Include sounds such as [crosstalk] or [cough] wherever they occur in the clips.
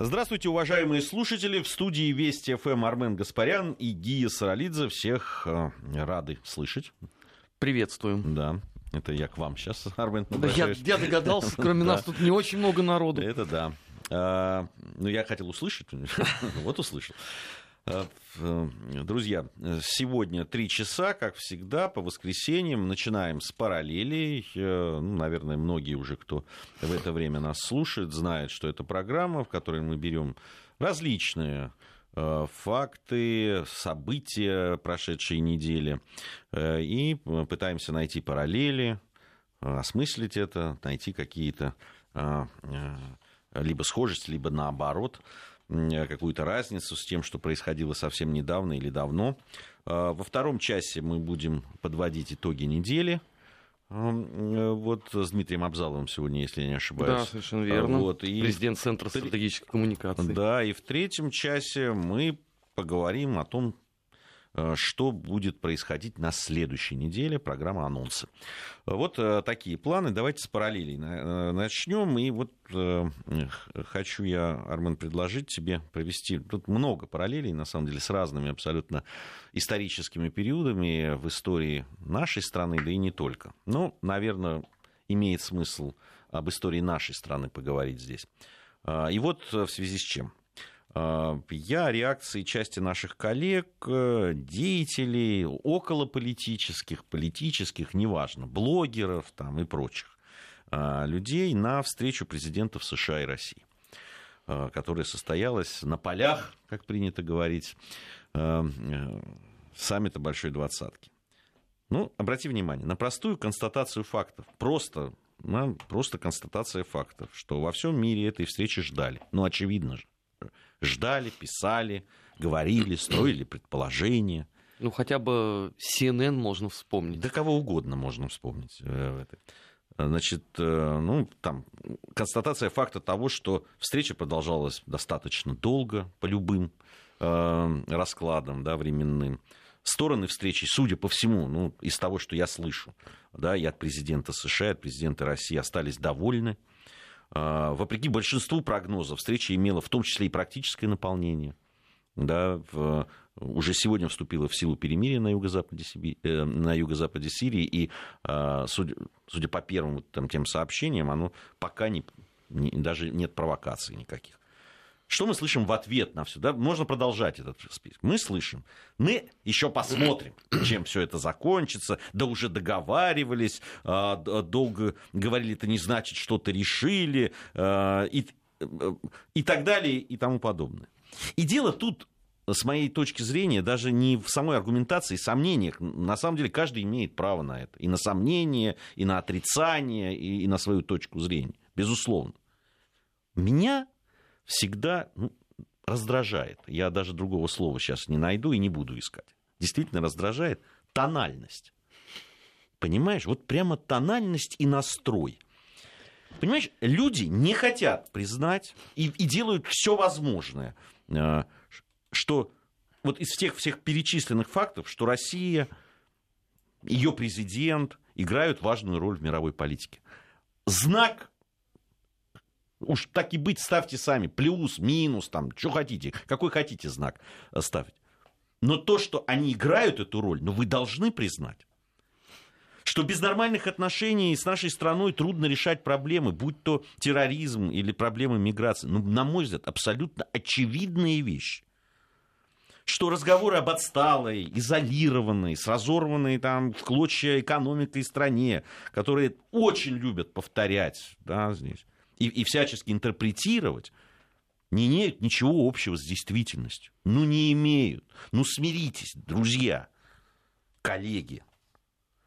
Здравствуйте, уважаемые слушатели. В студии Вести ФМ Армен Гаспарян и Гия Саралидзе. Всех э, рады слышать. Приветствуем. Да, это я к вам сейчас, Армен, да я, я догадался, кроме нас тут не очень много народу. Это да. А, ну, я хотел услышать, [laughs] вот услышал. А, друзья, сегодня три часа, как всегда, по воскресеньям. Начинаем с параллелей. Э, ну, наверное, многие уже, кто в это время нас слушает, знают, что это программа, в которой мы берем различные э, факты, события прошедшей недели э, и пытаемся найти параллели, осмыслить это, найти какие-то либо схожести, либо наоборот – Э, какую-то разницу с тем, что происходило совсем недавно или давно. Э, во втором часе мы будем подводить итоги недели. Э, вот с Дмитрием Абзаловым сегодня, если я не ошибаюсь. Да, совершенно верно. Вот, и... Президент Центра стратегической коммуникации. Да, и в третьем часе мы поговорим о том, Э, что будет происходить на следующей неделе, программа анонсы. Вот э, такие планы. Давайте с параллелей э, начнем. И вот хочу я, Армен, предложить тебе провести... Тут много параллелей, на самом деле, с разными абсолютно историческими периодами в истории нашей страны, да и не только. Но, наверное, имеет смысл об истории нашей страны поговорить здесь. И вот в связи с чем. А, я реакции части наших коллег, э, деятелей, околополитических, политических, неважно, блогеров там и прочих а, людей на встречу президентов США и России которая состоялась на полях, как принято говорить, э, саммита Большой Двадцатки. Ну, обрати внимание на простую констатацию фактов. Просто, на, просто констатация фактов, что во всем мире этой встречи ждали. Ну, очевидно же ждали, писали, говорили, строили предположения. Ну, хотя бы CNN можно вспомнить. Да кого угодно можно вспомнить. Э, Значит, э, ну, там, констатация факта того, что встреча продолжалась достаточно долго по любым э, раскладам да, временным. Стороны встречи, судя по всему, ну, из того, что я слышу, да, и от президента США, и от президента России остались довольны. А, вопреки большинству прогнозов, встреча имела в том числе и практическое наполнение. Да, в, уже сегодня вступило в силу перемирие на юго-западе, Сиби, э, на юго-западе Сирии, и, э, судя, судя по первым там, тем сообщениям, оно пока не, не, даже нет провокаций никаких. Что мы слышим в ответ на все? Да? Можно продолжать этот список. Мы слышим, мы еще посмотрим, чем все это закончится, да уже договаривались, а, долго говорили, это не значит, что-то решили, а, и, и так далее, и тому подобное. И дело тут с моей точки зрения, даже не в самой аргументации, сомнениях. На самом деле каждый имеет право на это. И на сомнение, и на отрицание, и, и на свою точку зрения. Безусловно. Меня всегда ну, раздражает. Я даже другого слова сейчас не найду и не буду искать. Действительно раздражает тональность. Понимаешь, вот прямо тональность и настрой. Понимаешь, люди не хотят признать и, и делают все возможное, э, что вот из всех всех перечисленных фактов, что Россия, ее президент играют важную роль в мировой политике. Знак Уж так и быть, ставьте сами. Плюс, минус, там, что хотите. Какой хотите знак ставить. Но то, что они играют эту роль, ну, вы должны признать. Что без нормальных отношений с нашей страной трудно решать проблемы, будь то терроризм или проблемы миграции. Ну, на мой взгляд, абсолютно очевидные вещи что разговоры об отсталой, изолированной, с разорванной там в клочья экономикой стране, которые очень любят повторять да, здесь, и, и всячески интерпретировать, не имеют ничего общего с действительностью. Ну, не имеют. Ну, смиритесь, друзья, коллеги.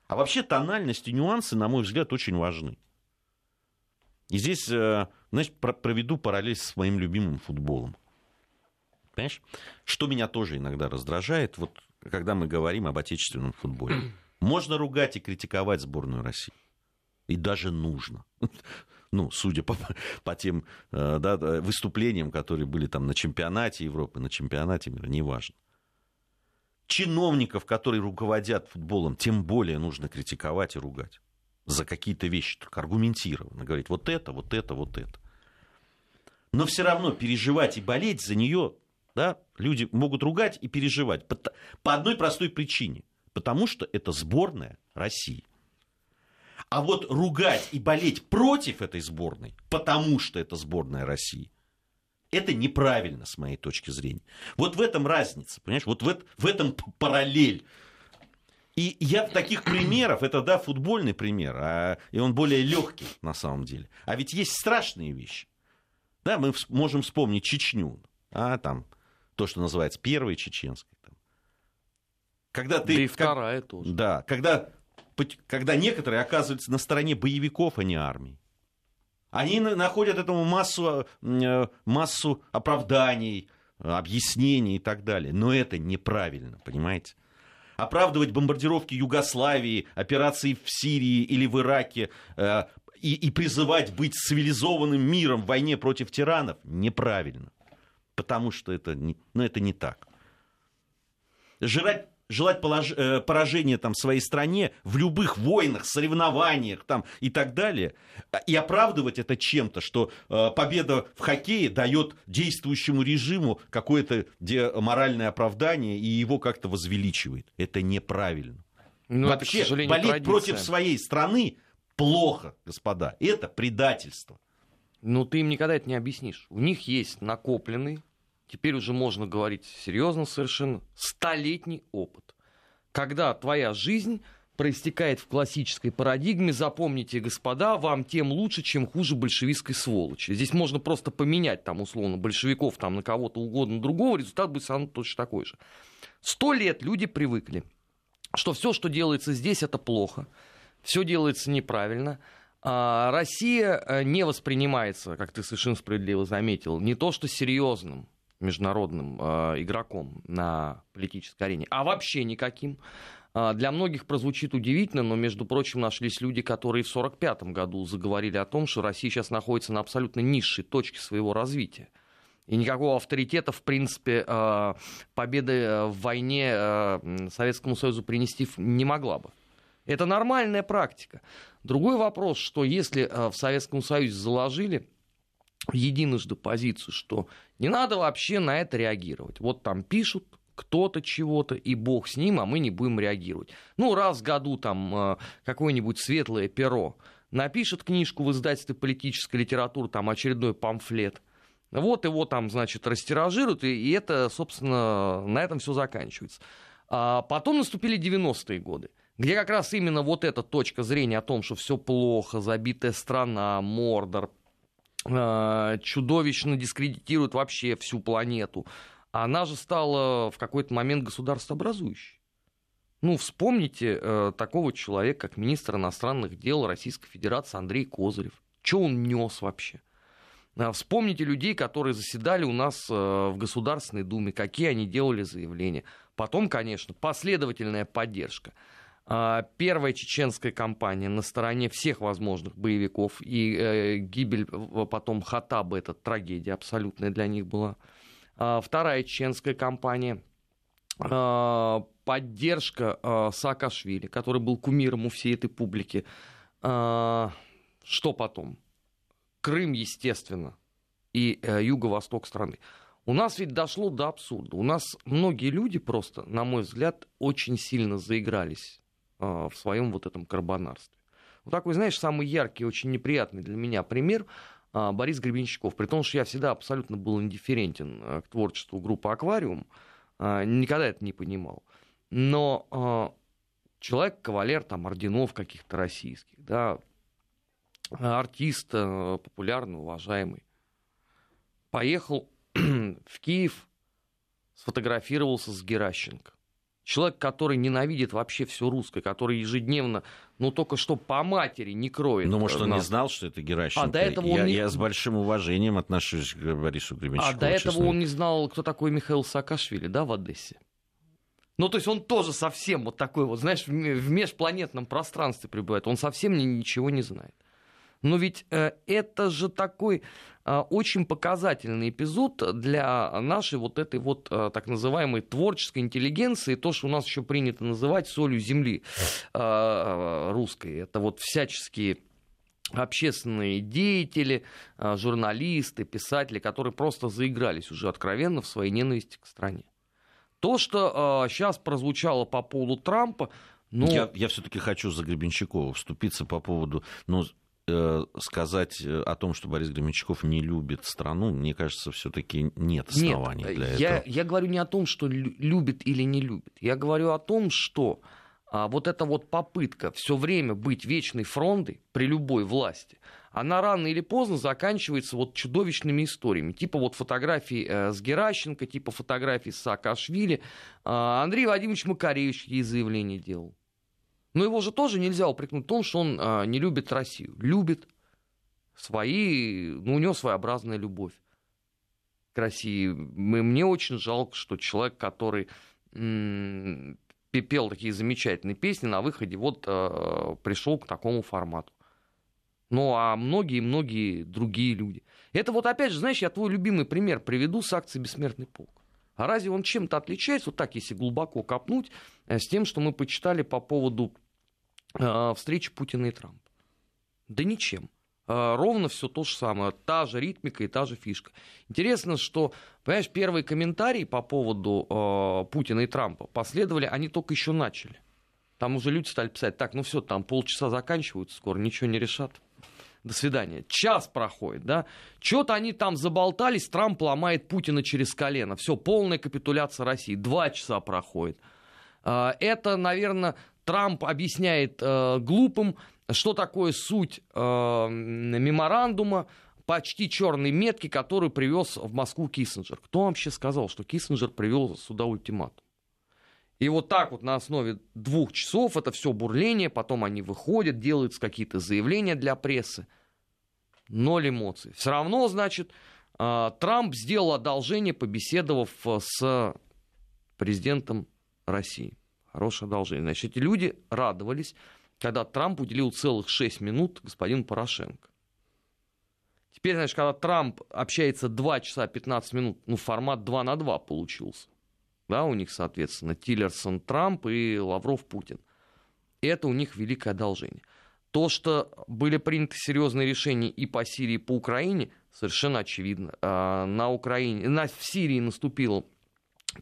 А вообще тональность и нюансы, на мой взгляд, очень важны. И здесь, э, значит, проведу параллель с моим любимым футболом. Понимаешь? Что меня тоже иногда раздражает, вот когда мы говорим об отечественном футболе. [clears throat] Можно ругать и критиковать сборную России. И даже нужно [laughs] ну, судя по, [laughs] по тем э, да, выступлениям, которые были там на чемпионате Европы, на чемпионате мира, неважно. Чиновников, которые руководят футболом, тем более нужно критиковать и ругать за какие-то вещи, только аргументированно говорить, вот это, вот это, вот это. Но все равно переживать и болеть за нее, да, люди могут ругать и переживать по, по одной простой причине. Потому что это сборная России. А вот ругать и болеть против этой сборной, потому что это сборная России, это неправильно с моей точки зрения. Вот в этом разница, понимаешь? Вот в, в этом параллель. И я таких примеров, это да, футбольный пример, а, и он более легкий на самом деле. А ведь есть страшные вещи. Да, мы можем вспомнить Чечню, а там то, что называется первой чеченской. Там. Когда ты, да и вторая как, тоже. Да, когда когда некоторые оказываются на стороне боевиков, а не армии. Они находят этому массу, э, массу оправданий, объяснений и так далее. Но это неправильно, понимаете? Оправдывать бомбардировки Югославии, операции в Сирии или в Ираке э, и, и призывать быть цивилизованным миром в войне против тиранов неправильно. Потому что это не, ну, это не так. Жрать желать полож... Э, поражения там, своей стране в любых войнах, соревнованиях там, и так далее, а, и оправдывать это чем-то, что э, победа в хоккее дает действующему режиму какое-то моральное оправдание и его как-то возвеличивает. Это неправильно. Но ну, Вообще, это, болеть традиция. против своей страны плохо, господа. Это предательство. Ну, ты им никогда это не объяснишь. У них есть накопленный теперь уже можно говорить серьезно совершенно, столетний опыт. Когда твоя жизнь проистекает в классической парадигме, запомните, господа, вам тем лучше, чем хуже большевистской сволочи. Здесь можно просто поменять там условно большевиков там, на кого-то угодно другого, результат будет сам точно такой же. Сто лет люди привыкли, что все, что делается здесь, это плохо, все делается неправильно, а Россия э, не воспринимается, как ты совершенно справедливо заметил, не то что серьезным, международным э, игроком на политической арене, а вообще никаким. Э, для многих прозвучит удивительно, но, между прочим, нашлись люди, которые в 1945 году заговорили о том, что Россия сейчас находится на абсолютно низшей точке своего развития. И никакого авторитета, в принципе, э, победы э, в войне Советскому Союзу принести не могла бы. Это нормальная практика. Другой вопрос, что если в Советском Союзе заложили единожды позицию, что не надо вообще на это реагировать. Вот там пишут кто-то чего-то, и бог с ним, а мы не будем реагировать. Ну, раз в году там э, какое-нибудь светлое перо напишет книжку в издательстве политической литературы, там очередной памфлет, вот его там, значит, растиражируют, и, это, собственно, на этом все заканчивается. А потом наступили 90-е годы где как раз именно вот эта точка зрения о том, что все плохо, забитая страна, Мордор, чудовищно дискредитирует вообще всю планету. Она же стала в какой-то момент государствообразующей. Ну, вспомните э, такого человека, как министр иностранных дел Российской Федерации Андрей Козырев. Что он нес вообще? Э, вспомните людей, которые заседали у нас э, в Государственной Думе, какие они делали заявления. Потом, конечно, последовательная поддержка. А, первая чеченская кампания на стороне всех возможных боевиков, и э, гибель потом Хатаба, это трагедия абсолютная для них была. А, вторая чеченская кампания, а, поддержка Саакашвили, который был кумиром у всей этой публики. Что потом? Крым, естественно, и э, юго-восток страны. У нас ведь дошло до абсурда. У нас многие люди просто, на мой взгляд, очень сильно заигрались а, в своем вот этом карбонарстве. Вот такой, знаешь, самый яркий, очень неприятный для меня пример а, Борис Гребенщиков. При том, что я всегда абсолютно был индифферентен а, к творчеству группы «Аквариум», никогда это не понимал. Но человек, кавалер там орденов каких-то российских, да, артист популярный, уважаемый, поехал [clears throat] в Киев, сфотографировался с Геращенко. Человек, который ненавидит вообще все русское, который ежедневно, ну только что по матери не кроет. Ну, может, он нас. не знал, что это Геращенко. А до этого я, он не... я с большим уважением отношусь к Борису Гребенщикову. А до этого честно. он не знал, кто такой Михаил Саакашвили, да, в Одессе? Ну, то есть он тоже совсем вот такой вот, знаешь, в межпланетном пространстве пребывает. Он совсем ничего не знает. Но ведь э, это же такой э, очень показательный эпизод для нашей вот этой вот э, так называемой творческой интеллигенции, то, что у нас еще принято называть солью земли русской. Это вот всяческие общественные деятели, журналисты, писатели, которые просто заигрались уже откровенно в своей ненависти к стране. То, что сейчас прозвучало по поводу Трампа, ну... Я, я все-таки хочу за Гребенщикова вступиться по поводу, ну, сказать о том, что Борис Гребенщиков не любит страну, мне кажется, все-таки нет оснований нет, для я, этого. Я говорю не о том, что любит или не любит. Я говорю о том, что а, вот эта вот попытка все время быть вечной фронтой при любой власти, она рано или поздно заканчивается вот чудовищными историями. Типа вот фотографии э, с Геращенко, типа фотографии с Саакашвили. Э, Андрей Вадимович Макаревич ей заявление делал. Но его же тоже нельзя упрекнуть в том, что он э, не любит Россию. Любит свои, ну, у него своеобразная любовь к России. Мне очень жалко, что человек, который пел такие замечательные песни, на выходе вот э, пришел к такому формату. Ну, а многие-многие другие люди. Это вот опять же, знаешь, я твой любимый пример приведу с акции «Бессмертный полк». А разве он чем-то отличается, вот так, если глубоко копнуть, э, с тем, что мы почитали по поводу э, встречи Путина и Трампа? Да ничем. Э, ровно все то же самое, та же ритмика и та же фишка. Интересно, что, понимаешь, первые комментарии по поводу Путина и Трампа последовали, они только еще начали. Там уже люди стали писать, так, ну все, там полчаса заканчиваются, скоро ничего не решат. До свидания. Час проходит, да? Что-то они там заболтались, Трамп ломает Путина через колено. Все, полная капитуляция России. Два часа проходит. Э, это, наверное, Трамп объясняет э, глупым, что такое суть э, меморандума, почти черной метки, которую привез в Москву Киссинджер. Кто вообще сказал, что Киссинджер привел сюда ультиматум? И вот так вот на основе двух часов это все бурление, потом они выходят, делают какие-то заявления для прессы. Ноль эмоций. Все равно, значит, э, Трамп сделал одолжение, побеседовав с президентом России. Хорошее одолжение. Значит, эти люди радовались, когда Трамп уделил целых 6 минут господину Порошенко. Теперь, знаешь, когда Трамп общается 2 часа 15 минут, ну, формат 2 на 2 получился. Да, у них, соответственно, Тиллерсон Трамп и Лавров Путин. Это у них великое одолжение. То, что были приняты серьезные решения и по Сирии, и по Украине, совершенно очевидно. А, на Украине, на, в Сирии наступило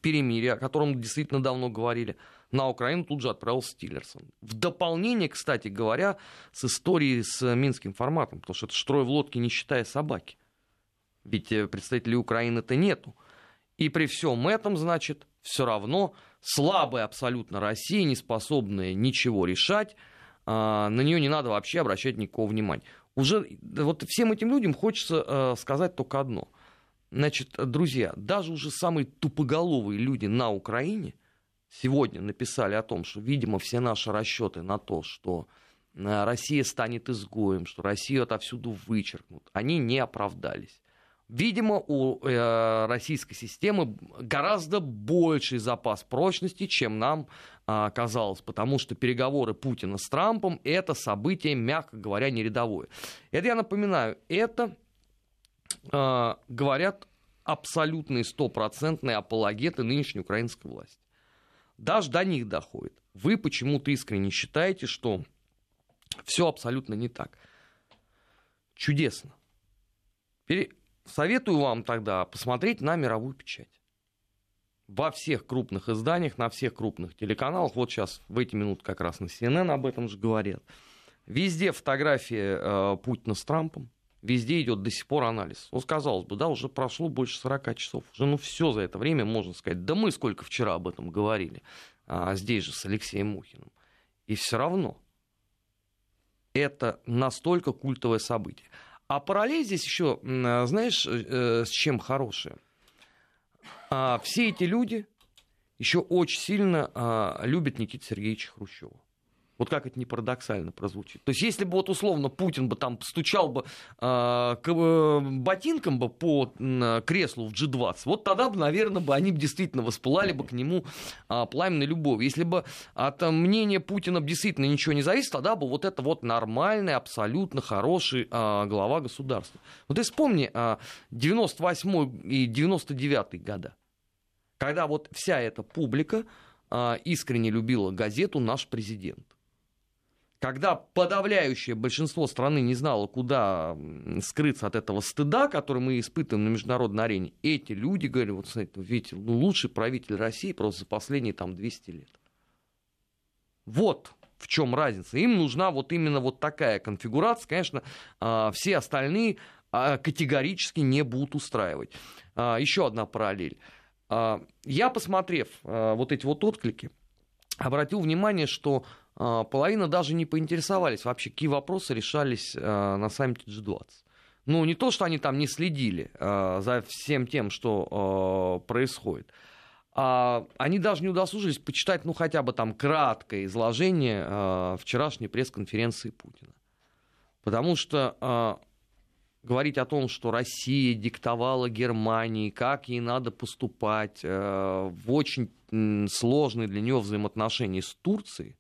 перемирие, о котором действительно давно говорили на Украину тут же отправился Тиллерсон. В дополнение, кстати говоря, с историей с минским форматом, потому что это штрой в лодке, не считая собаки. Ведь э, представителей Украины-то нету. И при всем этом, значит, все равно слабая абсолютно Россия, не способная ничего решать, а, на нее не надо вообще обращать никакого внимания. Уже вот всем этим людям хочется э, сказать только одно. Значит, друзья, даже уже самые тупоголовые люди на Украине – сегодня написали о том, что, видимо, все наши расчеты на то, что э, Россия станет изгоем, что Россию отовсюду вычеркнут, они не оправдались. Видимо, у э, российской системы гораздо больший запас прочности, чем нам э, казалось, потому что переговоры Путина с Трампом это событие, мягко говоря, не рядовое. Это я напоминаю, это э, говорят абсолютные стопроцентные апологеты нынешней украинской власти даже до них доходит. Вы почему-то искренне считаете, что все абсолютно не так. Чудесно. Советую вам тогда посмотреть на мировую печать. Во всех крупных изданиях, на всех крупных телеканалах, вот сейчас в эти минуты как раз на CNN об этом же говорят, везде фотографии э, Путина с Трампом, везде идет до сих пор анализ. Ну, казалось бы, да, уже прошло больше 40 часов. Уже ну все за это время можно сказать. Да мы сколько вчера об этом говорили. А, здесь же с Алексеем Мухиным. И все равно это настолько культовое событие. А параллель здесь еще, знаешь, э, с чем хорошее? А, все эти люди еще очень сильно а, любят Никита Сергеевича Хрущева. Вот как это не парадоксально прозвучит. То есть, если бы вот условно Путин бы там стучал бы э, к, э, ботинком бы по э, креслу в G20, вот тогда бы, наверное, бы они бы действительно воспылали бы к нему э, пламенной любовью. Если бы от мнения Путина действительно ничего не зависит, тогда бы вот это вот нормальный, абсолютно хороший э, глава государства. Вот ты вспомни э, 98 и 99 года, когда вот вся эта публика э, искренне любила газету «Наш президент». Когда подавляющее большинство страны не знало, куда скрыться от этого стыда, который мы испытываем на международной арене, эти люди говорили, вот смотрите, видите, ну, лучший правитель России просто за последние там 200 лет. Вот в чем разница. Им нужна вот именно вот такая конфигурация. Конечно, а, все остальные а, категорически не будут устраивать. А, Еще одна параллель. Я, посмотрев вот эти вот отклики, обратил внимание, что половина даже не поинтересовались вообще, какие вопросы решались на саммите G20. Ну, не то, что они там не следили за всем тем, что происходит, а, они даже не удосужились почитать, ну, хотя бы там краткое изложение а, вчерашней пресс-конференции Путина. Потому что а, говорить о том, что Россия диктовала Германии, как ей надо поступать в очень сложные для нее взаимоотношения с Турцией,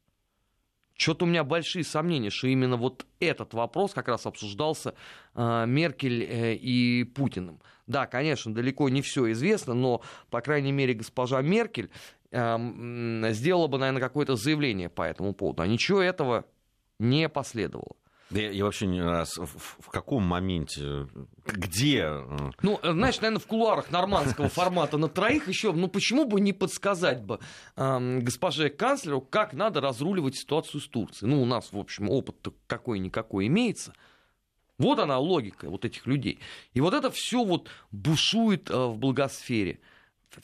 что-то у меня большие сомнения, что именно вот этот вопрос как раз обсуждался э, Меркель э, и Путиным. Да, конечно, далеко не все известно, но, по крайней мере, госпожа Меркель э, сделала бы, наверное, какое-то заявление по этому поводу. А ничего этого не последовало. Я, я вообще не раз в, в каком моменте, где? Э? Ну, э, знаешь, наверное, в кулуарах нормандского [laughs] формата на троих еще, ну почему бы не подсказать бы э, госпоже канцлеру, как надо разруливать ситуацию с Турцией? Ну, у нас, в общем, опыт какой-никакой имеется. Вот она логика вот этих людей. И вот это все вот бушует э, в благосфере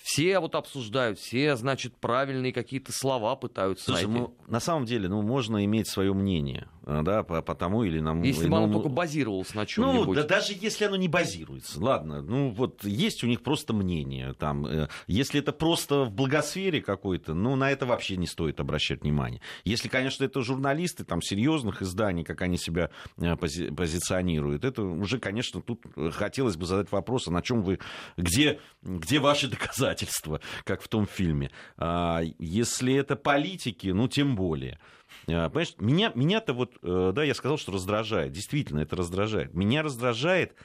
все вот обсуждают, все, значит, правильные какие-то слова пытаются Слушай, найти. Ну, на самом деле, ну, можно иметь свое мнение, э, да, по, по тому или нам... Если бы оно только базировалось на чем-нибудь. Ну, да даже если оно не базируется, ладно, ну, вот есть у них просто мнение, там, э, если это просто в благосфере какой-то, ну, на это вообще не стоит обращать внимание. Если, конечно, это журналисты, там, серьезных изданий, как они себя э, пози позиционируют, это уже, конечно, тут хотелось бы задать вопрос, а на чем вы, где, где ваши доказательства? [laughs] доказательства, как в том фильме. А, если это политики, ну, тем более. А, понимаешь, меня, меня-то вот, э, да, я сказал, что раздражает. Действительно, это раздражает. Меня раздражает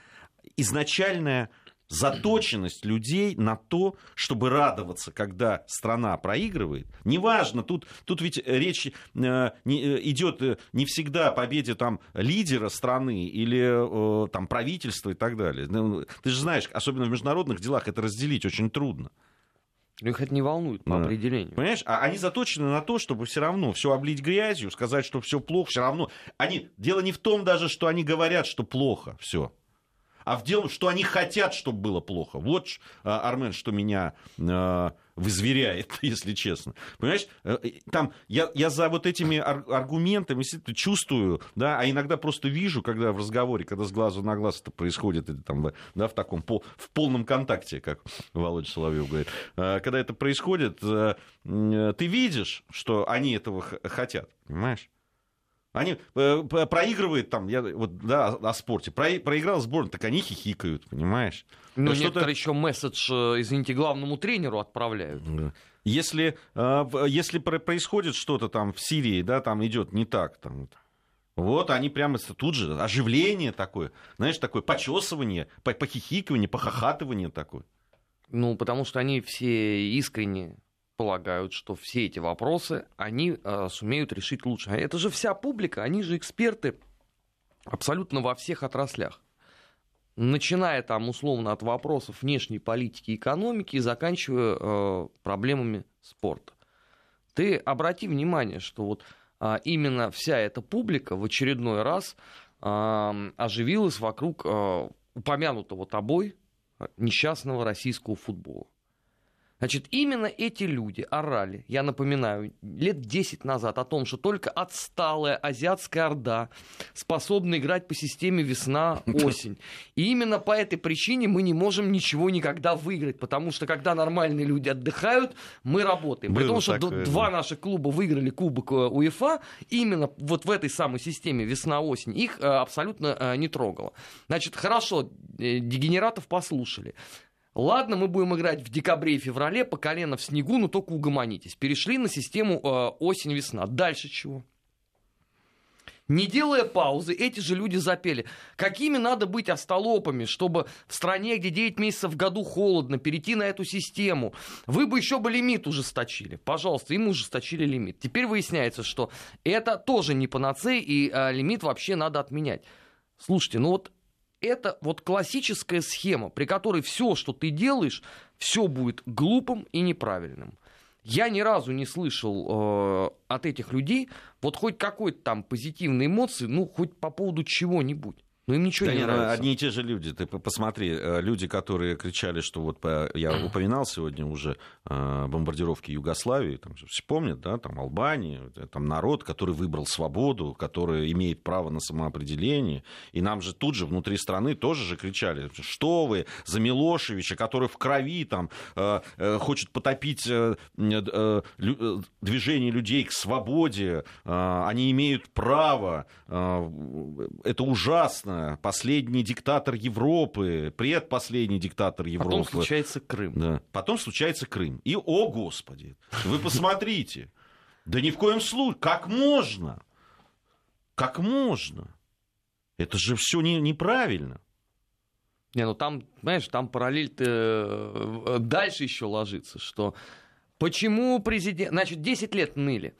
изначальная заточенность людей на то, чтобы радоваться, когда страна проигрывает. Неважно, тут, тут ведь речь э, не, э, идет э, не всегда о победе там, лидера страны или э, там, правительства и так далее. Ну, ты же знаешь, особенно в международных делах это разделить очень трудно. Ну, их это не волнует по да. определению. Понимаешь, а они заточены на то, чтобы все равно все облить грязью, сказать, что все плохо, все равно. Они... Дело не в том даже, что они говорят, что плохо все а в дело, что они хотят, чтобы было плохо. Вот, а, Армен, что меня э, вызверяет, [laughs] если честно. Понимаешь, э, там я, я за вот этими аргументами чувствую, да, а иногда просто вижу, когда в разговоре, когда с глазу на глаз это происходит, это там, да, в таком, в полном контакте, как Володя Соловьев говорит, э, когда это происходит, ты видишь, что они этого хотят, понимаешь? Они э, проигрывают там, я вот, да, о, о спорте. Про, проиграл сборную, так они хихикают, понимаешь? Ну, некоторые еще месседж, э, извините, главному тренеру отправляют. Если, э, если происходит что-то там в Сирии, да, там идет не так, там, вот они прямо тут же, оживление такое, знаешь, такое почесывание, похихикивание, похохатывание такое. Ну, потому что они все искренне полагают, что все эти вопросы они э, сумеют решить лучше. А это же вся публика, они же эксперты абсолютно во всех отраслях. Начиная там условно от вопросов внешней политики и экономики и заканчивая э, проблемами спорта. Ты обрати внимание, что вот э, именно вся эта публика в очередной раз э, оживилась вокруг э, упомянутого тобой несчастного российского футбола. Значит, именно эти люди орали, я напоминаю, лет 10 назад о том, что только отсталая азиатская орда способна играть по системе весна-осень. [laughs] И именно по этой причине мы не можем ничего никогда выиграть, потому что когда нормальные люди отдыхают, мы работаем. При том, что такое, два да. наших клуба выиграли Кубок э, УЕФА, именно вот в этой самой системе весна-осень, их э, абсолютно э, не трогало. Значит, хорошо, дегенератов послушали. Ладно, мы будем играть в декабре и феврале по колено в снегу, но только угомонитесь. Перешли на систему э, осень-весна. Дальше чего? Не делая паузы, эти же люди запели. Какими надо быть остолопами, чтобы в стране, где 9 месяцев в году холодно, перейти на эту систему? Вы бы еще бы лимит ужесточили. Пожалуйста, им ужесточили лимит. Теперь выясняется, что это тоже не панацея, и а, лимит вообще надо отменять. Слушайте, ну вот это вот классическая схема, при которой все, что ты делаешь, все будет глупым и неправильным. Я ни разу не слышал э, от этих людей вот хоть какой-то там позитивной эмоции, ну, хоть по поводу чего-нибудь. Но им ничего да не нравится. Одни и те же люди. Ты посмотри, э, люди, которые кричали, что вот я [clears throat] упоминал сегодня уже э, бомбардировки Югославии, там все помнят, да, там Албании, э, там народ, который выбрал свободу, который имеет право на самоопределение. И нам же тут же внутри страны тоже же кричали, что вы за Милошевича, который в крови там хочет потопить движение людей к свободе, они имеют право, это ужасно, последний диктатор Европы, предпоследний диктатор Европы. Потом случается Крым. Да. Потом случается Крым. И, о господи, вы посмотрите. Да ни в коем случае. Как можно? Как можно? Это же все не, неправильно. Не, ну там, знаешь, там параллель э, дальше еще ложится, что почему президент... Значит, 10 лет ныли.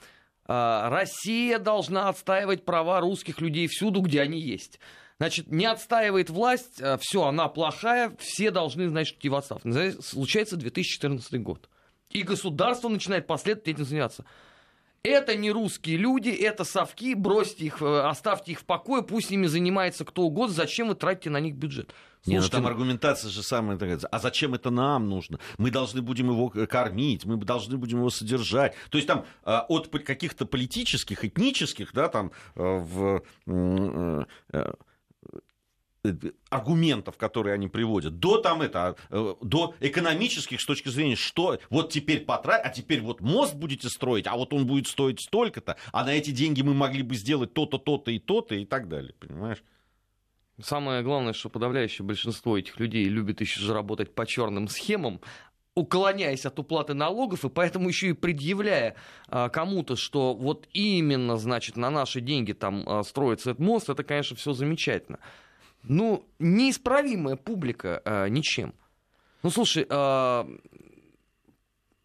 А, Россия должна отстаивать права русских людей всюду, где они есть. Значит, не отстаивает власть, э, все, она плохая, все должны, значит, идти в отставку. Случается 2014 год. И государство начинает последовательно этим заниматься. Это не русские люди, это совки, бросьте их, э, оставьте их в покое, пусть с ними занимается кто угодно, зачем вы тратите на них бюджет? Слушайте, Нет, ну там аргументация же самая такая, а зачем это нам нужно? Мы должны будем его кормить, мы должны будем его содержать. То есть там э, от каких-то политических, этнических, да, там в Э, аргументов, которые они приводят, до там это, э, до экономических с точки зрения, что вот теперь потратить, а теперь вот мост будете строить, а вот он будет стоить столько-то, а на эти деньги мы могли бы сделать то-то, то-то и то-то и так далее, понимаешь? Самое главное, что подавляющее большинство этих людей любит еще же работать по черным схемам, уклоняясь от уплаты налогов, и поэтому еще и предъявляя а, кому-то, что вот именно, значит, на наши деньги там а, строится этот мост, это, конечно, все замечательно ну, неисправимая публика э, ничем. Ну, слушай, э,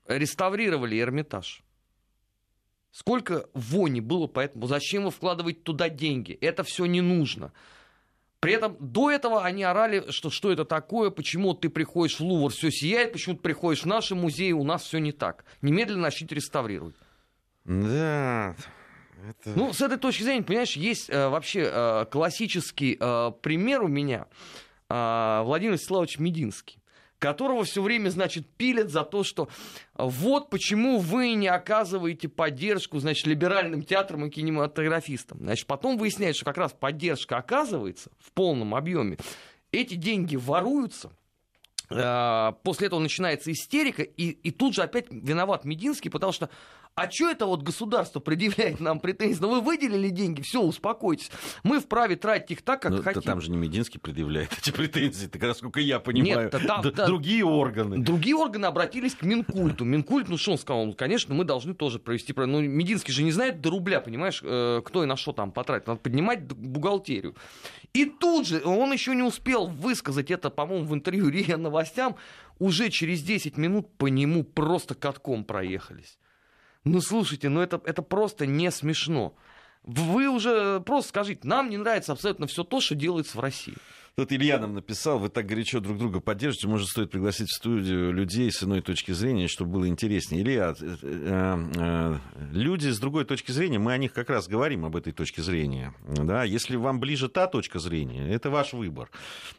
реставрировали Эрмитаж. Сколько вони было, поэтому зачем вы вкладываете туда деньги? Это все не нужно. При этом до этого они орали, что что это такое, почему ты приходишь в Лувр, все сияет, почему ты приходишь в наши музеи, у нас все не так. Немедленно начните реставрировать. Да, это... Ну, с этой точки зрения, понимаешь, есть э, вообще э, классический э, пример у меня. Э, Владимир Вячеславович Мединский которого все время, значит, пилят за то, что вот почему вы не оказываете поддержку, значит, либеральным театрам и кинематографистам. Значит, потом выясняется, что как раз поддержка оказывается в полном объеме. Эти деньги воруются, э, После этого начинается истерика, и, и тут же опять виноват Мединский, потому что а что это вот государство предъявляет нам претензии? Ну вы выделили деньги, все, успокойтесь. Мы вправе тратить их так, как Но хотим. Там же не Мединский предъявляет эти претензии, так насколько я понимаю. Нет, там, да, другие органы. Другие органы обратились к Минкульту. Минкульт, ну что он сказал? Ну, конечно, мы должны тоже провести... Ну, Мединский же не знает до рубля, понимаешь, э, кто и на что там потратит. Надо поднимать бухгалтерию. И тут же он еще не успел высказать это, по-моему, в интервью РИА Новостям. Уже через 10 минут по нему просто катком проехались. Ну, слушайте, ну это, это просто не смешно. Вы уже просто скажите, нам не нравится абсолютно все то, что делается в России. Тут Илья нам написал, вы так горячо друг друга поддержите, может, стоит пригласить в студию людей с иной точки зрения, чтобы было интереснее. Илья, э, э, э, люди с другой точки зрения, мы о них как раз говорим, об этой точке зрения. Да? Если вам ближе та точка зрения, это ваш выбор.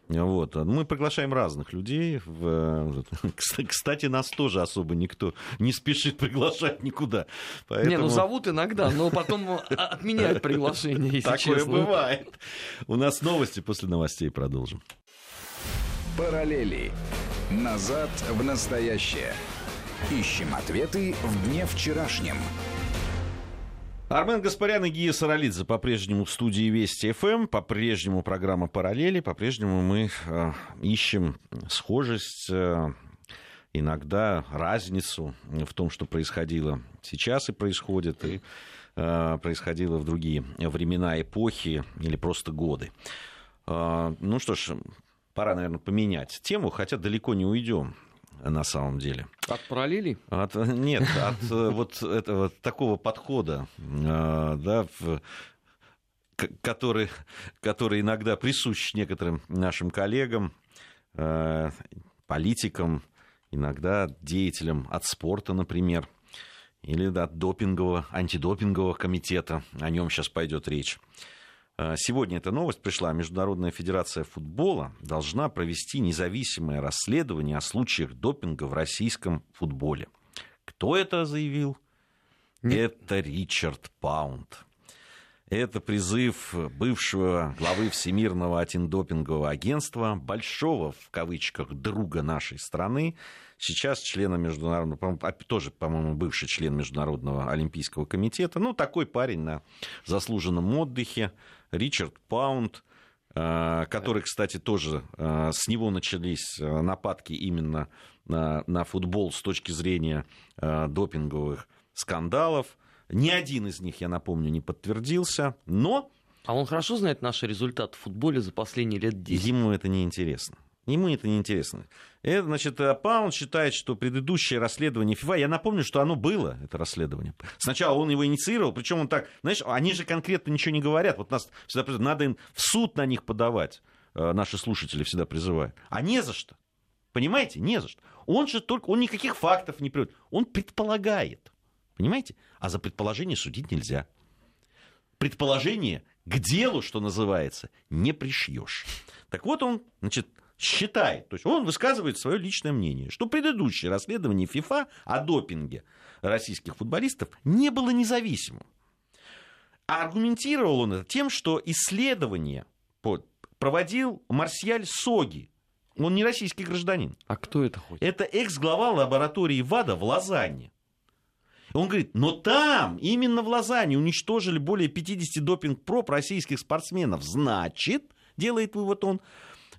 Вот. Мы приглашаем разных людей. В... [laughs] Кстати, нас тоже особо никто не спешит [laughs] приглашать никуда. Поэтому... Не, ну зовут иногда, но потом отменяют приглашение, если Такое честно. бывает. У нас новости после новостей, правда продолжим. Параллели. Назад в настоящее. Ищем ответы в дне вчерашнем. Армен Гаспарян и Гия Саралидзе по-прежнему в студии Вести ФМ, по-прежнему программа «Параллели», по-прежнему мы э, ищем схожесть э, иногда разницу в том, что происходило сейчас и происходит, и э, происходило в другие времена, эпохи или просто годы. Э, ну что ж, пора, наверное, поменять тему, хотя далеко не уйдем на самом деле. От параллелей? От, нет, от э, вот этого такого подхода, э, да, который, который иногда присущ некоторым нашим коллегам, э, политикам, иногда деятелям от спорта, например, или от допингового, антидопингового комитета. О нем сейчас пойдет речь. Э, сегодня эта новость пришла. Международная федерация футбола должна провести независимое расследование о случаях допинга в российском футболе. Кто это заявил? Это Ричард Паунд. Это призыв бывшего главы Всемирного антидопингового агентства, большого, в кавычках, друга нашей страны, сейчас члена международного, тоже, по-моему, бывший член Международного олимпийского комитета, ну, такой парень на заслуженном отдыхе, Ричард Паунд, э, который, кстати, тоже э, с него начались э, нападки именно на, на футбол с точки зрения допинговых скандалов. Ни один из них, я напомню, не подтвердился, но... А он хорошо знает наши результаты в футболе за последние лет 10. Ему это не интересно. Ему это не интересно. Это, значит, э, Паунд считает, что предыдущее расследование ФИФА, я напомню, что оно было, это расследование. Сначала он его инициировал, причем он так, знаешь, они же конкретно ничего не говорят. Вот нас всегда надо им в суд на них подавать, э, наши слушатели всегда призывают. А не за что. Понимаете? Не за что. Он же только, он никаких фактов не приводит. Он предполагает. Понимаете? А за предположение судить нельзя. Предположение к делу, что называется, не пришьешь. Так вот он, значит, считает, то есть он высказывает свое личное мнение, что предыдущее расследование ФИФА о допинге российских футболистов не было независимым. А аргументировал он это тем, что исследование проводил Марсиаль Соги. Он не российский гражданин. А кто это хоть? Это экс-глава лаборатории ВАДА в Лозанне. Он говорит, но там, именно в Лозанне, уничтожили более 50 допинг-проб российских спортсменов. Значит, делает вывод он,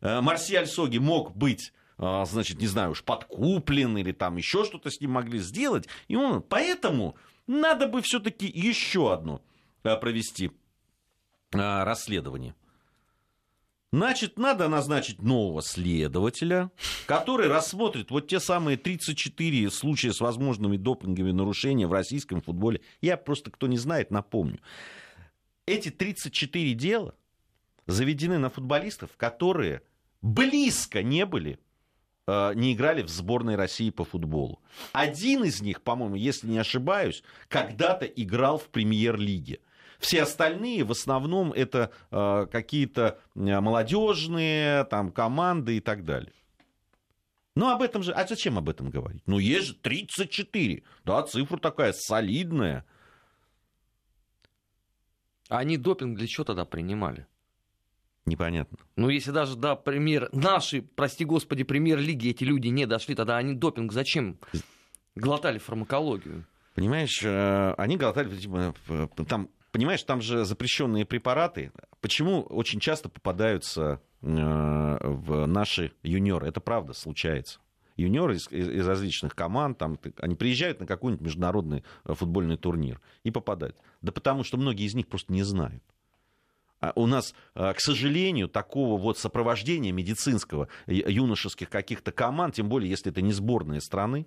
Э, Марсиаль Соги мог быть э, значит, не знаю уж, подкуплен или там еще что-то с ним могли сделать. И он, поэтому надо бы все-таки еще одно э, провести расследование. Значит, надо назначить нового следователя, который рассмотрит вот те самые 34 случая с возможными допинговыми нарушениями в российском футболе. Я просто, кто не знает, напомню. Эти 34 дела заведены на футболистов, которые близко не были э, не играли в сборной России по футболу. Один из них, по-моему, если не ошибаюсь, когда-то играл в премьер-лиге. Все остальные в основном это э, какие-то э, молодежные там, команды и так далее. Ну, об этом же... А зачем об этом говорить? Ну, есть же 34. Да, цифра такая солидная. Они допинг для чего тогда принимали? Непонятно. Ну, если даже до премьер... Наши, прости господи, премьер-лиги эти люди не дошли, тогда они допинг зачем глотали фармакологию? Понимаешь, э, они глотали... Типа, там, понимаешь, там же запрещенные препараты. Почему очень часто попадаются э, в наши юниоры? Это правда, случается юниоры из, из различных команд, там, они приезжают на какой-нибудь международный э, футбольный турнир и попадают. Да потому что многие из них просто не знают. А у нас, а, к сожалению, такого вот сопровождения медицинского юношеских каких-то команд, тем более, если это не сборные страны,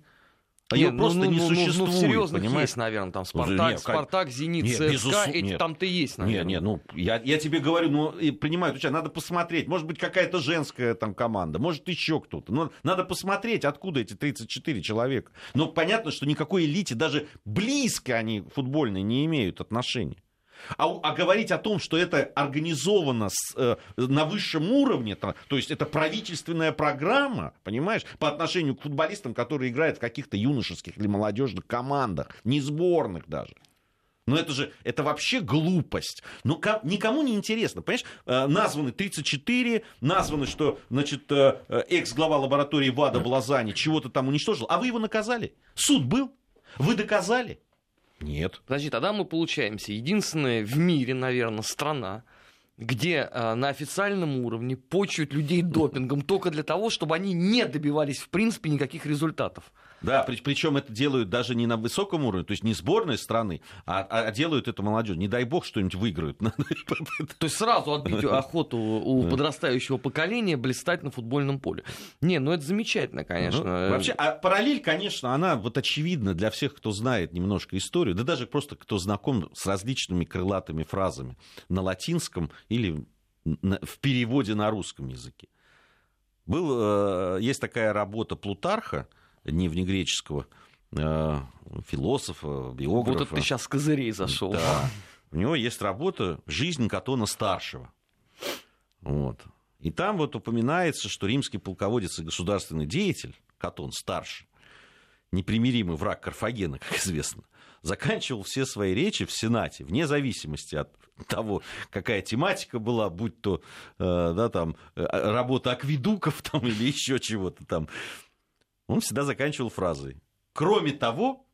ее ну, просто ну, не ну, существует, ну, серьезно понимаешь? есть, наверное, там Спартак, нет, Спартак, Зенит, нет, ЦСКА, безус... эти там-то есть, наверное. Нет, нет, ну, я, я тебе говорю, ну, и принимаю участие, надо посмотреть, может быть, какая-то женская там команда, может, еще кто-то, но надо посмотреть, откуда эти 34 человека. Но понятно, что никакой элите, даже близко они футбольные не имеют отношения. А, а говорить о том, что это организовано с, э, на высшем уровне, то, то есть это правительственная программа, понимаешь, по отношению к футболистам, которые играют в каких-то юношеских или молодежных командах, не сборных даже. Но это же, это вообще глупость. Ну, как, никому не интересно. Понимаешь, э, названы 34, названы, что, значит, э, э, экс-глава лаборатории ВАДА в Лозанне чего-то там уничтожил. А вы его наказали? Суд был? Вы доказали? Нет. Подожди, тогда мы получаемся единственная в мире, наверное, страна, где э, на официальном уровне почуют людей допингом только для того, чтобы они не добивались, в принципе, никаких результатов. Да, при, причем это делают даже не на высоком уровне, то есть не сборной страны, а, а делают это молодежь. Не дай бог что-нибудь выиграют. [laughs] То есть сразу отбить [laughs] охоту у подрастающего поколения блистать на футбольном поле. Не, ну это замечательно, конечно. Ну, вообще, а параллель, конечно, она вот очевидна для всех, кто знает немножко историю, да даже просто кто знаком с различными крылатыми фразами на латинском или в переводе на русском языке. Был, э, есть такая работа Плутарха, древнегреческого э, философа, биографа. Вот это ты сейчас с козырей зашел. Да. У него есть работа «Жизнь Катона старшего». Вот. И там вот упоминается, что римский полководец и государственный деятель Катон старший, непримиримый враг Карфагена, как известно, заканчивал все свои речи в Сенате, вне зависимости от того, какая тематика была, будь то э, да, там, э, работа акведуков там, [laughs] или еще чего-то там он всегда заканчивал фразой. Кроме того,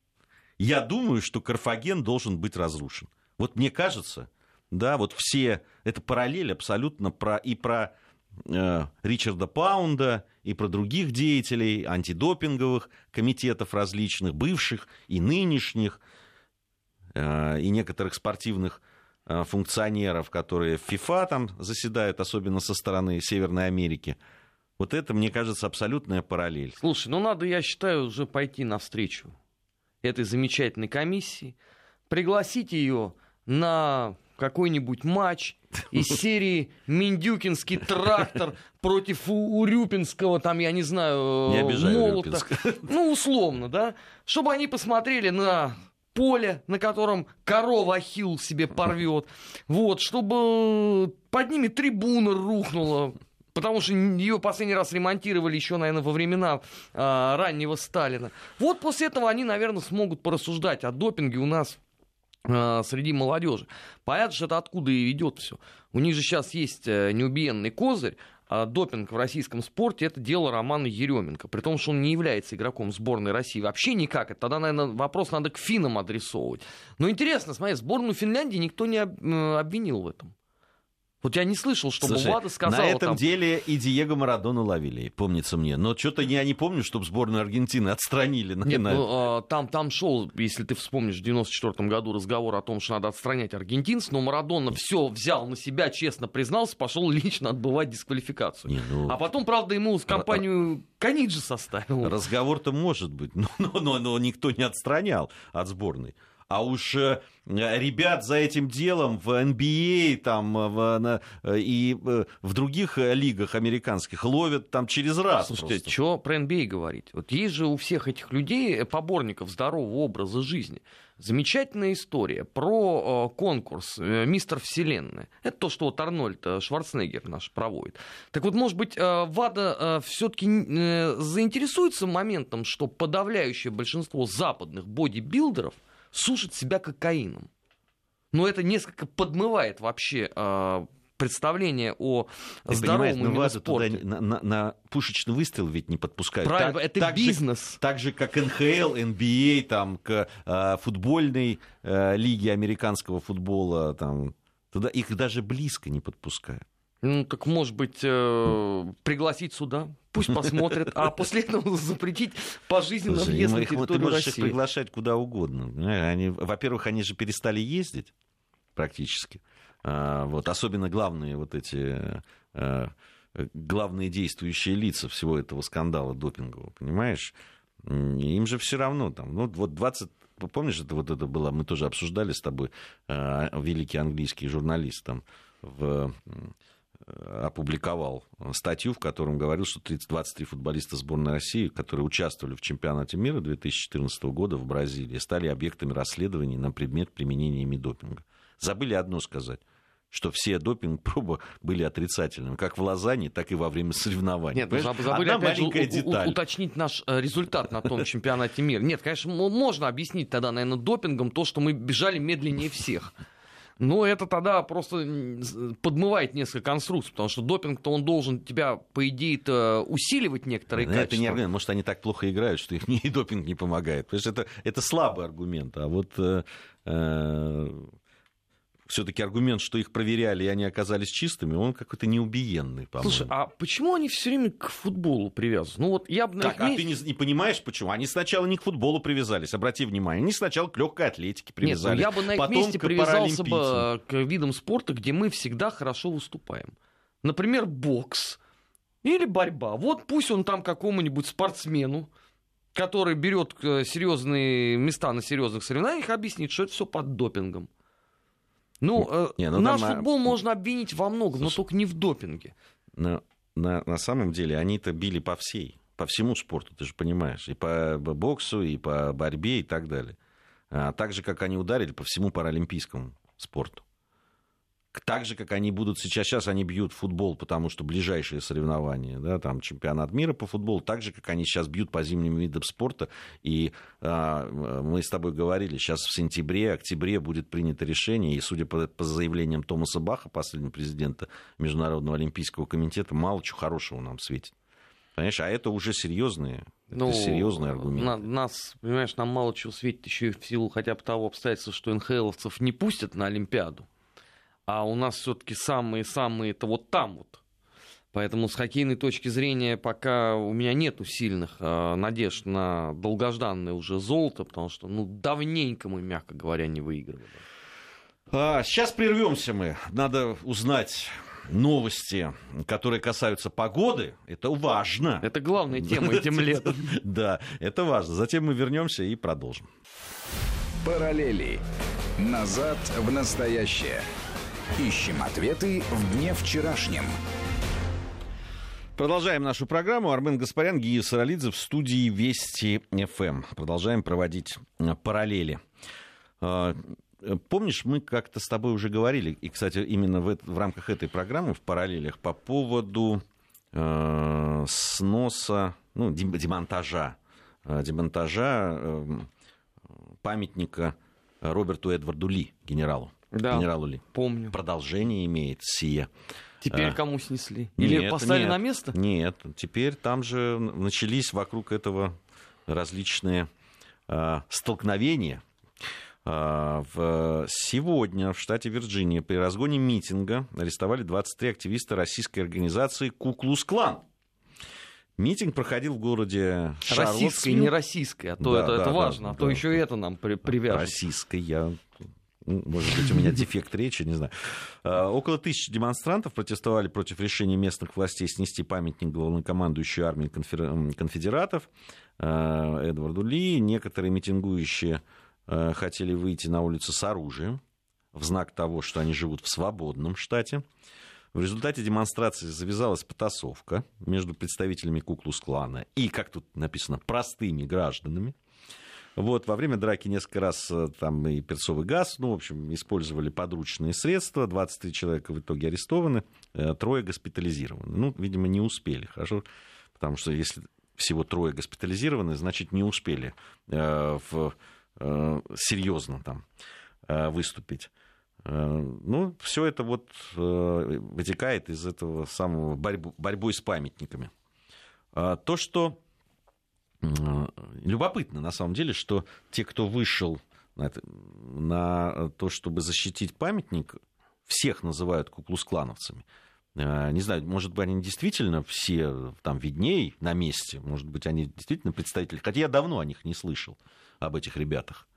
я думаю, что Карфаген должен быть разрушен. Вот мне кажется, да, вот все, это параллель абсолютно про, и про э, Ричарда Паунда, и про других деятелей антидопинговых комитетов различных, бывших и нынешних, э, и некоторых спортивных э, функционеров, которые в ФИФА там заседают, особенно со стороны Северной Америки – вот это, мне кажется, абсолютная параллель. Слушай, ну надо, я считаю, уже пойти навстречу этой замечательной комиссии, пригласить ее на какой-нибудь матч из [laughs] серии «Миндюкинский трактор» против Урюпинского, там, я не знаю, не молота. [laughs] Ну, условно, да? Чтобы они посмотрели на поле, на котором корова ахилл себе порвет. Вот, чтобы под ними трибуна рухнула, потому что ее последний раз ремонтировали еще, наверное, во времена э, раннего Сталина. Вот после этого они, наверное, смогут порассуждать о допинге у нас э, среди молодежи. Понятно, что это откуда и идет все. У них же сейчас есть э, неубиенный козырь, а допинг в российском спорте это дело Романа Еременко, при том, что он не является игроком сборной России вообще никак. Это тогда, наверное, вопрос надо к финнам адресовывать. Но интересно, смотри, сборную Финляндии никто не обвинил в этом. Вот я не слышал, чтобы Слушай, Влада сказал. На этом там... деле и Диего Марадону ловили, помнится мне. Но что-то я не помню, чтобы сборную Аргентины отстранили. Нет, на... ну, а, там, там шел, если ты вспомнишь, в 94 году разговор о том, что надо отстранять аргентинцев, но Марадона все взял на себя, честно признался, пошел лично отбывать дисквалификацию. Не, ну... А потом, правда, ему в компанию Каниджи составил. Разговор-то может быть, [laughs] но, но, но, но никто не отстранял от сборной а уж э, ребят за этим делом в NBA а там, э, в, э, и в других лигах американских ловят там через раз. Слушайте, что про NBA а говорить? Вот есть же у всех этих людей поборников здорового образа жизни. Замечательная история про конкурс «Мистер Вселенная». Это то, что вот Арнольд Шварценеггер наш проводит. Так вот, может быть, ВАДА все-таки заинтересуется моментом, что подавляющее большинство западных бодибилдеров – сушит себя кокаином. Но это несколько подмывает вообще э, представление о Ты здоровом ну, спорте. Туда на, на, на пушечный выстрел ведь не подпускают. Правильно, так, это так бизнес. Же, так же, как НХЛ, НБА, там, к э, футбольной э, лиге американского футбола, там, туда их даже близко не подпускают. Ну, так, может быть, э, пригласить сюда, пусть посмотрят, а после этого запретить пожизненно Слушай, въезд на территорию Ты можешь России. их приглашать куда угодно. Они, во-первых, они же перестали ездить практически. А, вот, особенно главные вот эти а, главные действующие лица всего этого скандала допингового, понимаешь? Им же все равно там, ну вот 20 помнишь, это вот это было, мы тоже обсуждали с тобой, а, великий английский журналист там в опубликовал статью, в котором говорил, что 30, 23 футболиста сборной России, которые участвовали в чемпионате мира 2014 года в Бразилии, стали объектами расследований на предмет применения ими допинга. Забыли одно сказать что все допинг-пробы были отрицательными, как в Лозанне, так и во время соревнований. Нет, Понимаешь? забыли Одна опять маленькая же, деталь. уточнить наш э, результат на том чемпионате мира. Нет, конечно, можно объяснить тогда, наверное, допингом то, что мы бежали медленнее всех. Но это тогда просто подмывает несколько конструкций, потому что допинг-то он должен тебя, по идее, -то усиливать некоторые Но качества. Это не аргумент. Может, они так плохо играют, что их [laughs] и допинг не помогает. Потому что это, это слабый аргумент. А вот э, э, все-таки аргумент, что их проверяли, и они оказались чистыми, он какой-то неубиенный, по-моему. Слушай, а почему они все время к футболу привязаны? Ну вот я бы на Так, а ты не, не понимаешь, почему? Они сначала не к футболу привязались, обрати внимание. Они сначала к легкой атлетике Нет, ну привязались. я бы на их месте привязался бы к видам спорта, где мы всегда хорошо выступаем. Например, бокс или борьба. Вот пусть он там какому-нибудь спортсмену, который берет э, серьезные места на серьезных соревнованиях, объяснит, что это все под допингом. Ну, э, Не, ну наш там, а, футбол можно обвинить во многом, но слушай, только не в допинге. На, на, на самом деле они-то били по всей, по всему спорту, ты же понимаешь. И по боксу, и по борьбе, и так далее. А так же, как они ударили по всему паралимпийскому спорту. Так же, как они будут сейчас, сейчас они бьют футбол, потому что ближайшие соревнования, да, там чемпионат мира по футболу, так же, как они сейчас бьют по зимним видам спорта. И а, мы с тобой говорили, сейчас в сентябре, октябре будет принято решение, и судя по, по заявлениям Томаса Баха, последнего президента Международного олимпийского комитета, мало чего хорошего нам светит. Понимаешь, а это уже серьезные, это серьезные аргументы. Ну, на- нас, понимаешь, нам мало чего светит еще и в силу хотя бы того обстоятельства, что НХЛовцев не пустят на Олимпиаду. А у нас все-таки самые-самые это вот там вот. Поэтому с хоккейной точки зрения пока у меня нету сильных э, надежд на долгожданное уже золото, потому что, ну, давненько мы, мягко говоря, не выигрывали. А, сейчас прервемся мы. Надо узнать новости, которые касаются погоды. Это важно. Это главная тема этим [laughs] летом. Да, это важно. Затем мы вернемся и продолжим. Параллели. Назад в настоящее. Ищем ответы в дне вчерашнем. Продолжаем нашу программу. Армен Гаспарян, Гия Саралидзе в студии Вести ФМ. Продолжаем проводить э, параллели. А, э, Помнишь, мы как-то с тобой уже говорили, и, кстати, именно в, в рамках этой программы, в параллелях, по поводу э, сноса, ну, дем- демонтажа, демонтажа э, памятника Роберту Эдварду Ли, генералу. Да. Генералу Ли. Помню. Продолжение имеет сие. Теперь А. кому снесли? Или Нет, поставили нет, на место? Нет, теперь там же начались вокруг этого различные а, столкновения. А, в, сегодня в штате Вирджиния при разгоне митинга арестовали 23 активиста российской организации «Куклус-клан». Митинг проходил в городе Российская, Шарлоттсвилл. не российская, а то Да, это, да, это да, важно, а то да. еще и это нам при, привяжут. Российской, я... Может быть, у меня дефект речи, не знаю. А, Около тысячи демонстрантов протестовали против решения местных властей снести памятник главнокомандующей армии конфедератов а, Эдварду Ли. Некоторые митингующие а, хотели выйти на улицу с оружием в знак того, что они живут в свободном штате. В результате демонстрации завязалась потасовка между представителями Куклус-клана и, как тут написано, простыми гражданами. Вот, во время драки несколько раз э, там и перцовый газ, ну, в общем, использовали подручные средства. 23 человека в итоге арестованы, э, трое госпитализированы. Ну, видимо, не успели. Хорошо, потому что если всего трое госпитализированы, значит, не успели э, в, э, серьезно там э, выступить. Э, Ну, все это вот вытекает из этого самого борьбу, борьбой с памятниками. А То, что любопытно на самом деле, что те, кто вышел на, это- на то, чтобы защитить памятник, всех называют куклус-клановцами. Э, Не знаю, может быть, они действительно все там видней на месте, может быть, они действительно представители, хотя я давно о них не слышал, об этих ребятах.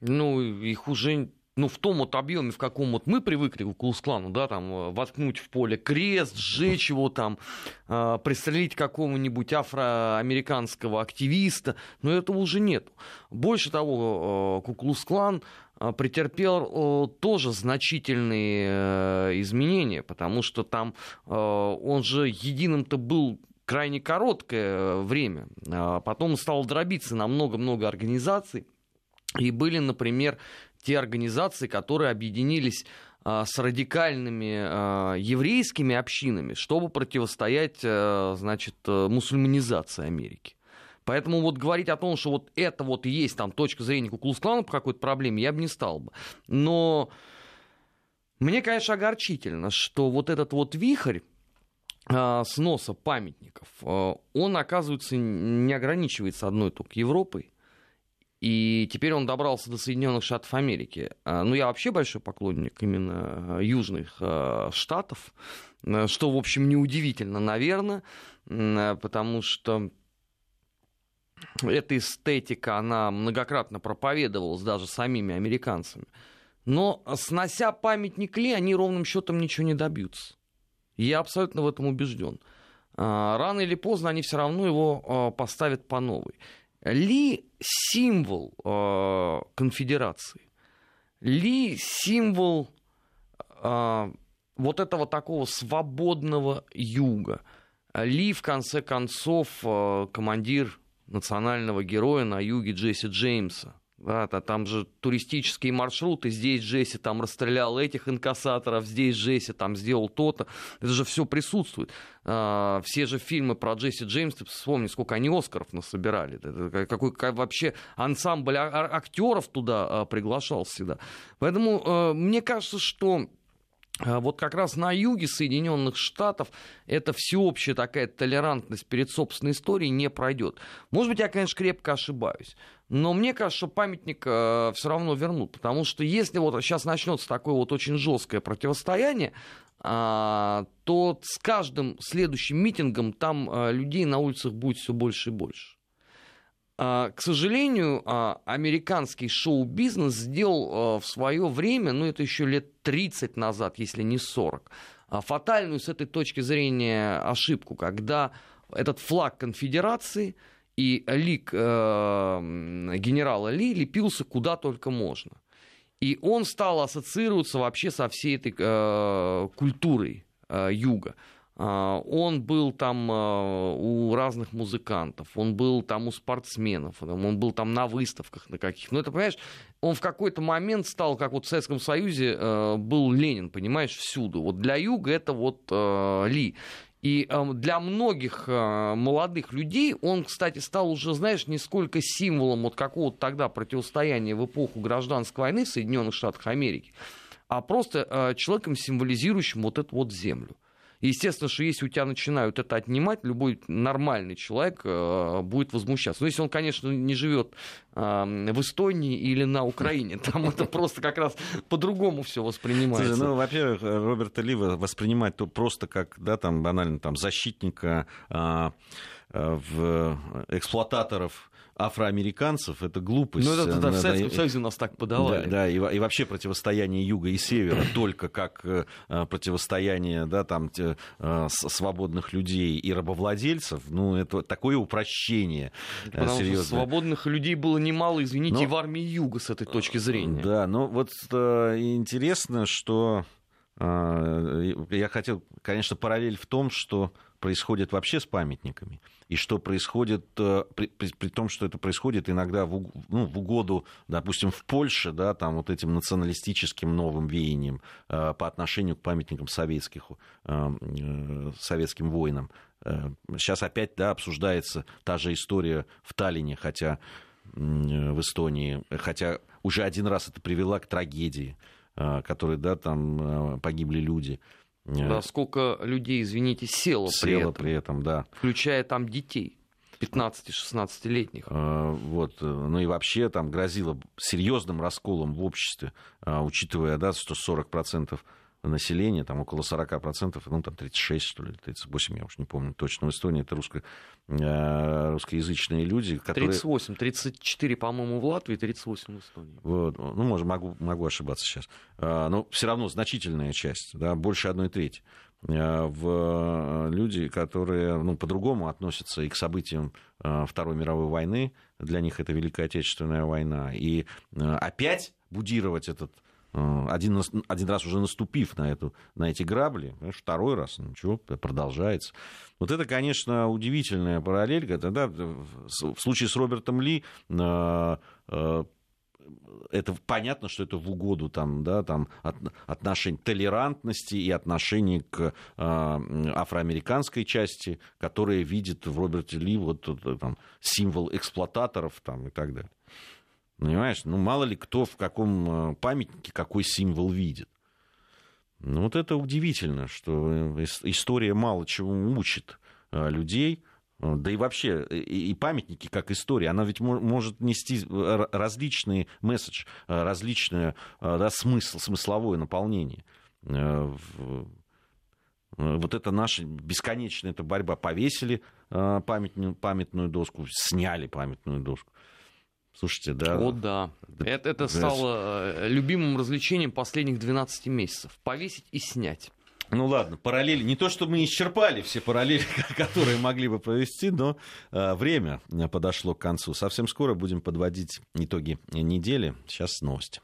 Ну, их уже ну, в том вот объеме, в каком вот мы привыкли к Кулсклану, да, там, э, воткнуть в поле крест, сжечь его там, э, пристрелить какого-нибудь афроамериканского активиста, но этого уже нет. Больше того, Куклус-клан претерпел э, тоже значительные э, изменения, потому что там э, он же единым-то был крайне короткое время, потом стал дробиться на много-много организаций, и были, например, те организации, которые объединились а, с радикальными а, еврейскими общинами, чтобы противостоять, а, значит, э, мусульманизации Америки. Поэтому вот говорить о том, что вот это вот и есть там точка зрения Куклус-клана по какой-то проблеме, я бы не стал бы. Но мне, конечно, огорчительно, что вот этот вот вихрь а, сноса памятников, а, он, оказывается, не ограничивается одной только Европой. И теперь он добрался до Соединенных Штатов Америки. Ну, я вообще большой поклонник именно южных штатов, что, в общем, неудивительно, наверное, потому что эта эстетика, она многократно проповедовалась даже самими американцами. Но снося памятник Ли, они ровным счетом ничего не добьются. Я абсолютно в этом убежден. А, рано или поздно они все равно его а, поставят по новой. Ли символ а, конфедерации. Ли символ вот этого такого свободного юга. Ли, в конце концов, командир национального героя на юге Джесси Джеймса. Да, там же туристические маршруты, здесь Джесси там расстрелял этих инкассаторов, здесь Джесси там сделал то-то. Это же все присутствует. А, все же фильмы про Джесси Джеймс, ты вспомни, сколько они Оскаров насобирали. Это какой как вообще ансамбль а, а, актеров туда а, приглашался всегда. Поэтому а, мне кажется, что а вот как раз на юге Соединенных Штатов эта всеобщая такая толерантность перед собственной историей не пройдет. Может быть, я, конечно, крепко ошибаюсь. Но мне кажется, что памятник э, все равно вернут. Потому что если вот сейчас начнется такое вот очень жесткое противостояние, э, то с каждым следующим митингом там э, людей на улицах будет все больше и больше. А, к сожалению, а, американский шоу-бизнес сделал а, в свое время, ну это еще лет 30 назад, если не 40, фатальную с этой точки зрения ошибку, когда этот флаг конфедерации и лик э, генерала Ли лепился куда только можно. И он стал ассоциироваться вообще со всей этой э, культурой э, юга. А, он был там у разных музыкантов, он был там у спортсменов, он был там на выставках на каких. Ну, это, понимаешь, он в какой-то момент стал, как вот в Советском Союзе был Ленин, понимаешь, всюду. Вот для Юга это вот Ли. И для многих молодых людей он, кстати, стал уже, знаешь, не сколько символом вот какого-то тогда противостояния в эпоху гражданской войны в Соединенных Штатах Америки, а просто человеком, символизирующим вот эту вот землю. Естественно, что если у тебя начинают это отнимать, любой нормальный человек э, будет возмущаться. Но если он, конечно, не живет э, в Эстонии или на Украине, [laughs] там это просто как раз по-другому все воспринимается. ну, во-первых, Роберта Ли воспринимать то просто как, да, там банально там защитника а, в эксплуататоров афроамериканцев, это глупость. Ну, это, это, в Советском Союзе нас так подавали. Да, да и, и вообще противостояние юга и севера [clears throat] только как э, противостояние да, там, э, свободных людей и рабовладельцев, ну, это такое упрощение. Э, Потому серьезное. что свободных людей было немало, извините, но, в армии юга с этой точки зрения. Да, но вот интересно, что я хотел, конечно, параллель в том, что происходит вообще с памятниками, и что происходит, э, при, при, при том, что это происходит иногда в, ну, в угоду, допустим, в Польше, да, там вот этим националистическим новым веянием э, по отношению к памятникам советских, э, э, советским воинам. Э, сейчас опять да, обсуждается та же история в Таллине, хотя в Эстонии, хотя уже один раз это привело к трагедии, э, которой, да, там э, погибли люди. Да, сколько людей, извините, село, село при этом. при этом, да. Включая там детей. 15-16-летних. А, вот. Ну и вообще там грозило серьезным расколом в обществе, а, учитывая, да, что 40% населения, там около 40%, ну там 36, что ли, 38, я уж не помню точно, в Эстонии это русско, э, русскоязычные люди, которые... 38, 34, по-моему, в Латвии, 38 в Эстонии. Вот, ну, может, могу, могу ошибаться сейчас. А, но все равно значительная часть, да, больше одной трети. Э, в люди, которые ну, по-другому относятся и к событиям э, Второй мировой войны, для них это Великая Отечественная война, и опять будировать этот Э, один, один раз уже наступив на, эту, на эти грабли, второй раз, ничего, продолжается. Вот это, конечно, удивительная параллель. Это, да, в случае с Робертом Ли э, э, это понятно, что это в угоду там, да, там, от, отношений толерантности и отношений к э, афроамериканской части, которая видит в Роберте Ли вот, там, символ эксплуататоров там, и так далее. Понимаешь? Ну, мало ли кто в каком э, памятнике какой символ видит. Ну, вот это удивительно, что э, история мало чего учит э, людей, Да и вообще, и памятники как история, она ведь может нести различные месседж, различное да, смысл, смысловое наполнение. Вот это наша бесконечная эта борьба. Повесили памятную, памятную доску, сняли памятную доску. Слушайте, да. О, да. Это, это стало любимым развлечением последних 12 месяцев. Повесить и снять. Ну ладно, параллели. Не то, что мы исчерпали все параллели, [laughs] которые могли бы провести, но э, время подошло к концу. Совсем скоро будем подводить итоги недели. Сейчас новости.